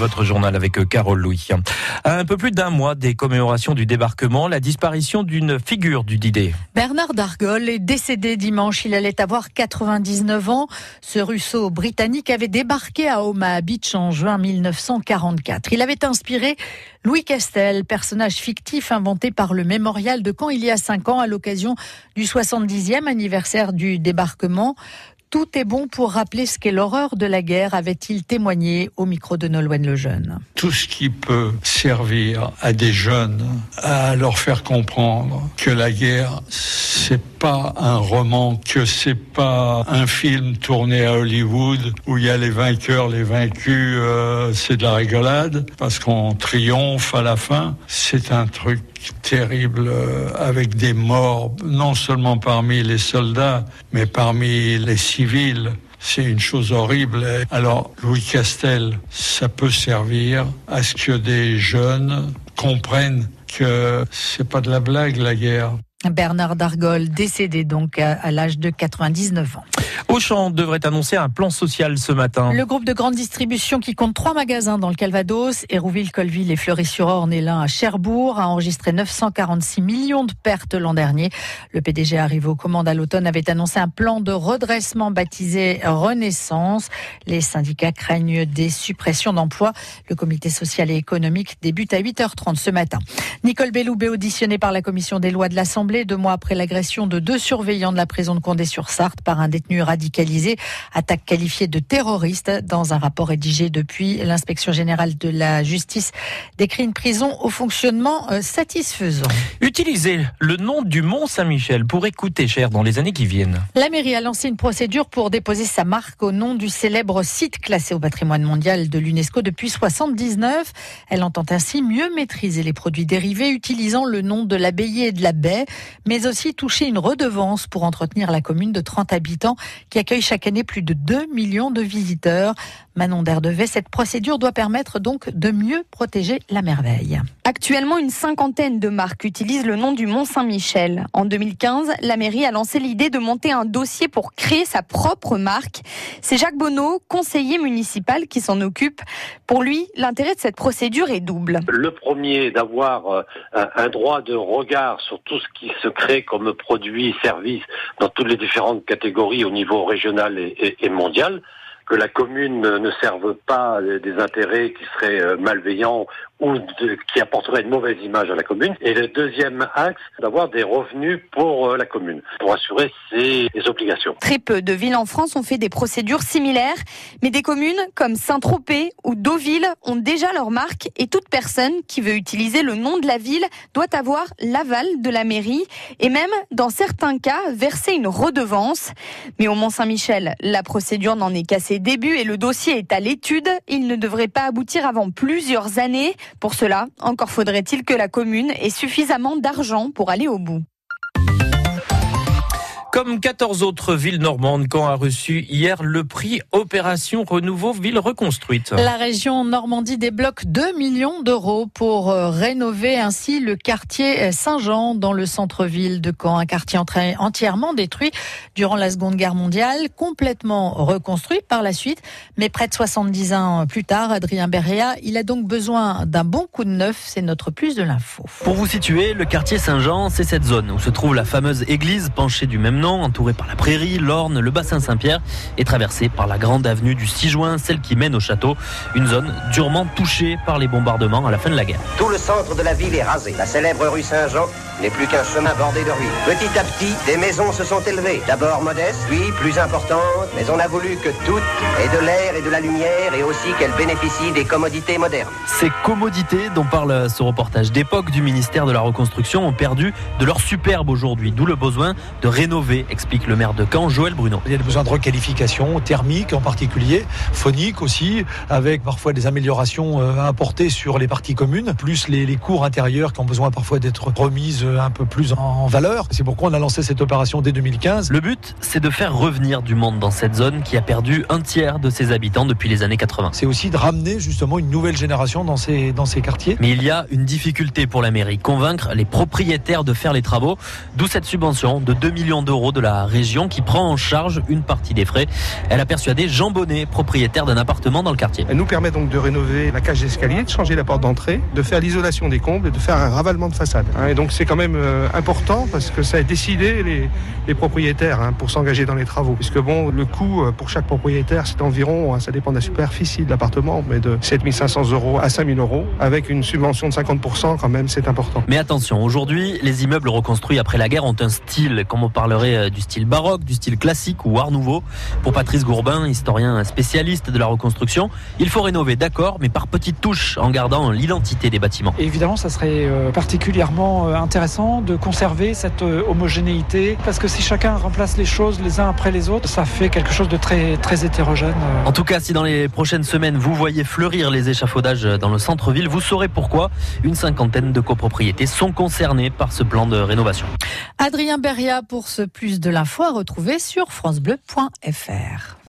Votre journal avec euh, Carole Louis. À un peu plus d'un mois des commémorations du débarquement, la disparition d'une figure du Didet. Bernard Dargol est décédé dimanche. Il allait avoir 99 ans. Ce russo-britannique avait débarqué à Omaha Beach en juin 1944. Il avait inspiré Louis Castel, personnage fictif inventé par le mémorial de Caen il y a cinq ans à l'occasion du 70e anniversaire du débarquement. Tout est bon pour rappeler ce qu'est l'horreur de la guerre, avait-il témoigné au micro de Nolwenn Lejeune. Tout ce qui peut servir à des jeunes à leur faire comprendre que la guerre, c'est pas un roman, que c'est pas un film tourné à Hollywood où il y a les vainqueurs, les vaincus, euh, c'est de la rigolade parce qu'on triomphe à la fin. C'est un truc terrible euh, avec des morts, non seulement parmi les soldats, mais parmi les civils. C'est une chose horrible. Alors, Louis Castel, ça peut servir à ce que des jeunes comprennent que c'est pas de la blague, la guerre. Bernard Dargol, décédé donc à l'âge de 99 ans. Auchan devrait annoncer un plan social ce matin. Le groupe de grande distribution qui compte trois magasins dans le Calvados, Hérouville, Colville et Fleury-sur-Orne et l'un à Cherbourg a enregistré 946 millions de pertes l'an dernier. Le PDG arrivé aux commandes à l'automne avait annoncé un plan de redressement baptisé Renaissance. Les syndicats craignent des suppressions d'emplois. Le comité social et économique débute à 8h30 ce matin. Nicole Belloubet auditionnée par la commission des lois de l'Assemblée deux mois après l'agression de deux surveillants de la prison de Condé-sur-Sarthe par un détenu radicalisé, attaque qualifiée de terroriste dans un rapport rédigé depuis l'inspection générale de la justice décrit une prison au fonctionnement euh, satisfaisant. Utiliser le nom du Mont Saint-Michel pourrait coûter cher dans les années qui viennent. La mairie a lancé une procédure pour déposer sa marque au nom du célèbre site classé au patrimoine mondial de l'UNESCO depuis 79. Elle entend ainsi mieux maîtriser les produits dérivés utilisant le nom de l'abbaye et de la baie mais aussi toucher une redevance pour entretenir la commune de 30 habitants qui accueille chaque année plus de 2 millions de visiteurs. Manon Derdevet, cette procédure doit permettre donc de mieux protéger la merveille. Actuellement, une cinquantaine de marques utilisent le nom du Mont Saint-Michel. En 2015, la mairie a lancé l'idée de monter un dossier pour créer sa propre marque. C'est Jacques Bonneau, conseiller municipal, qui s'en occupe. Pour lui, l'intérêt de cette procédure est double. Le premier, d'avoir euh, un droit de regard sur tout ce qui se crée comme produits et services dans toutes les différentes catégories au niveau régional et, mondial que la commune ne serve pas des intérêts qui seraient euh, malveillants ou qui apporterait une mauvaise image à la commune. Et le deuxième axe, d'avoir des revenus pour euh, la commune, pour assurer ses, obligations. Très peu de villes en France ont fait des procédures similaires, mais des communes comme Saint-Tropez ou Deauville ont déjà leur marque et toute personne qui veut utiliser le nom de la ville doit avoir l'aval de la mairie et même, dans certains cas, verser une redevance. Mais au Mont-Saint-Michel, la procédure n'en est ses débuts et le dossier est à l'étude. Il ne devrait pas aboutir avant plusieurs années. Pour cela, encore faudrait-il que la commune ait suffisamment d'argent pour aller au bout. Comme 14 autres villes normandes, Caen a reçu hier le prix Opération Renouveau Ville Reconstruite. La région Normandie débloque 2 millions d'euros pour euh, rénover ainsi le quartier Saint-Jean dans le centre-ville de Caen. Un quartier entièrement détruit durant la Seconde Guerre mondiale, complètement reconstruit par la suite. Mais près de 70 ans plus tard, Adrien Berria, il a donc besoin d'un bon coup de neuf. C'est notre plus de l'info. Pour vous situer, le quartier Saint-Jean, c'est cette zone où se trouve la fameuse église penchée du même entouré par la prairie, l'Orne, le bassin Saint-Pierre, et traversé par la grande avenue du 6 juin, celle qui mène au château. Une zone durement touchée par les bombardements à la fin de la guerre. Tout le centre de la ville est rasé. La célèbre rue Saint-Jean n'est plus qu'un chemin bordé de ruines. Petit à petit, des maisons se sont élevées. D'abord modestes, puis plus importantes, mais on a voulu que toutes aient de l'air et de la lumière et aussi qu'elles bénéficient des commodités modernes. Ces commodités dont parle ce reportage d'époque du ministère de la Reconstruction ont perdu de leur superbe aujourd'hui, d'où le besoin de rénover explique le maire de Caen, Joël Bruno. Il y a des besoins de requalification thermique en particulier, phonique aussi, avec parfois des améliorations euh, apportées sur les parties communes, plus les, les cours intérieures qui ont besoin parfois d'être remises euh, un peu plus en valeur. C'est pourquoi on a lancé cette opération dès 2015. Le but, c'est de faire revenir du monde dans cette zone qui a perdu un tiers de ses habitants depuis les années 80. C'est aussi de ramener justement une nouvelle génération dans ces, dans ces quartiers. Mais il y a une difficulté pour la mairie, convaincre les propriétaires de faire les travaux, d'où cette subvention de 2 millions d'euros de la région qui prend en charge une partie des frais. Elle a persuadé Jean Bonnet, propriétaire d'un appartement dans le quartier. Elle nous permet donc de rénover la cage d'escalier, de changer la porte d'entrée, de faire l'isolation des combles et de faire un ravalement de façade. Hein, Et donc c'est quand même euh, important parce que ça a décidé les, les propriétaires hein, pour s'engager dans les travaux. Puisque bon, le coût euh, pour chaque propriétaire, c'est environ, hein, ça dépend de la superficie de l'appartement, mais de 7500 euros à 5000 euros. Avec une subvention de 50% quand même, c'est important. Mais attention, aujourd'hui, les immeubles reconstruits après la guerre ont un style, comme on parlerait euh, du style baroque, du style classique ou art nouveau. Pour Patrice Gourbin, historien spécialiste de la reconstruction, il faut rénover, d'accord, mais par petites touches, en gardant l'identité des bâtiments. Et évidemment, ça serait euh, particulièrement euh, intéressant de conserver cette homogénéité, parce que si chacun remplace les choses les uns après les autres, ça fait quelque chose de très, très hétérogène. En tout cas, si dans les prochaines semaines vous voyez fleurir les échafaudages dans le centre-ville, vous saurez pourquoi une cinquantaine de copropriétés sont concernées par ce plan de rénovation. Adrien Beria pour ce plus de l'info à retrouver sur francebleu.fr.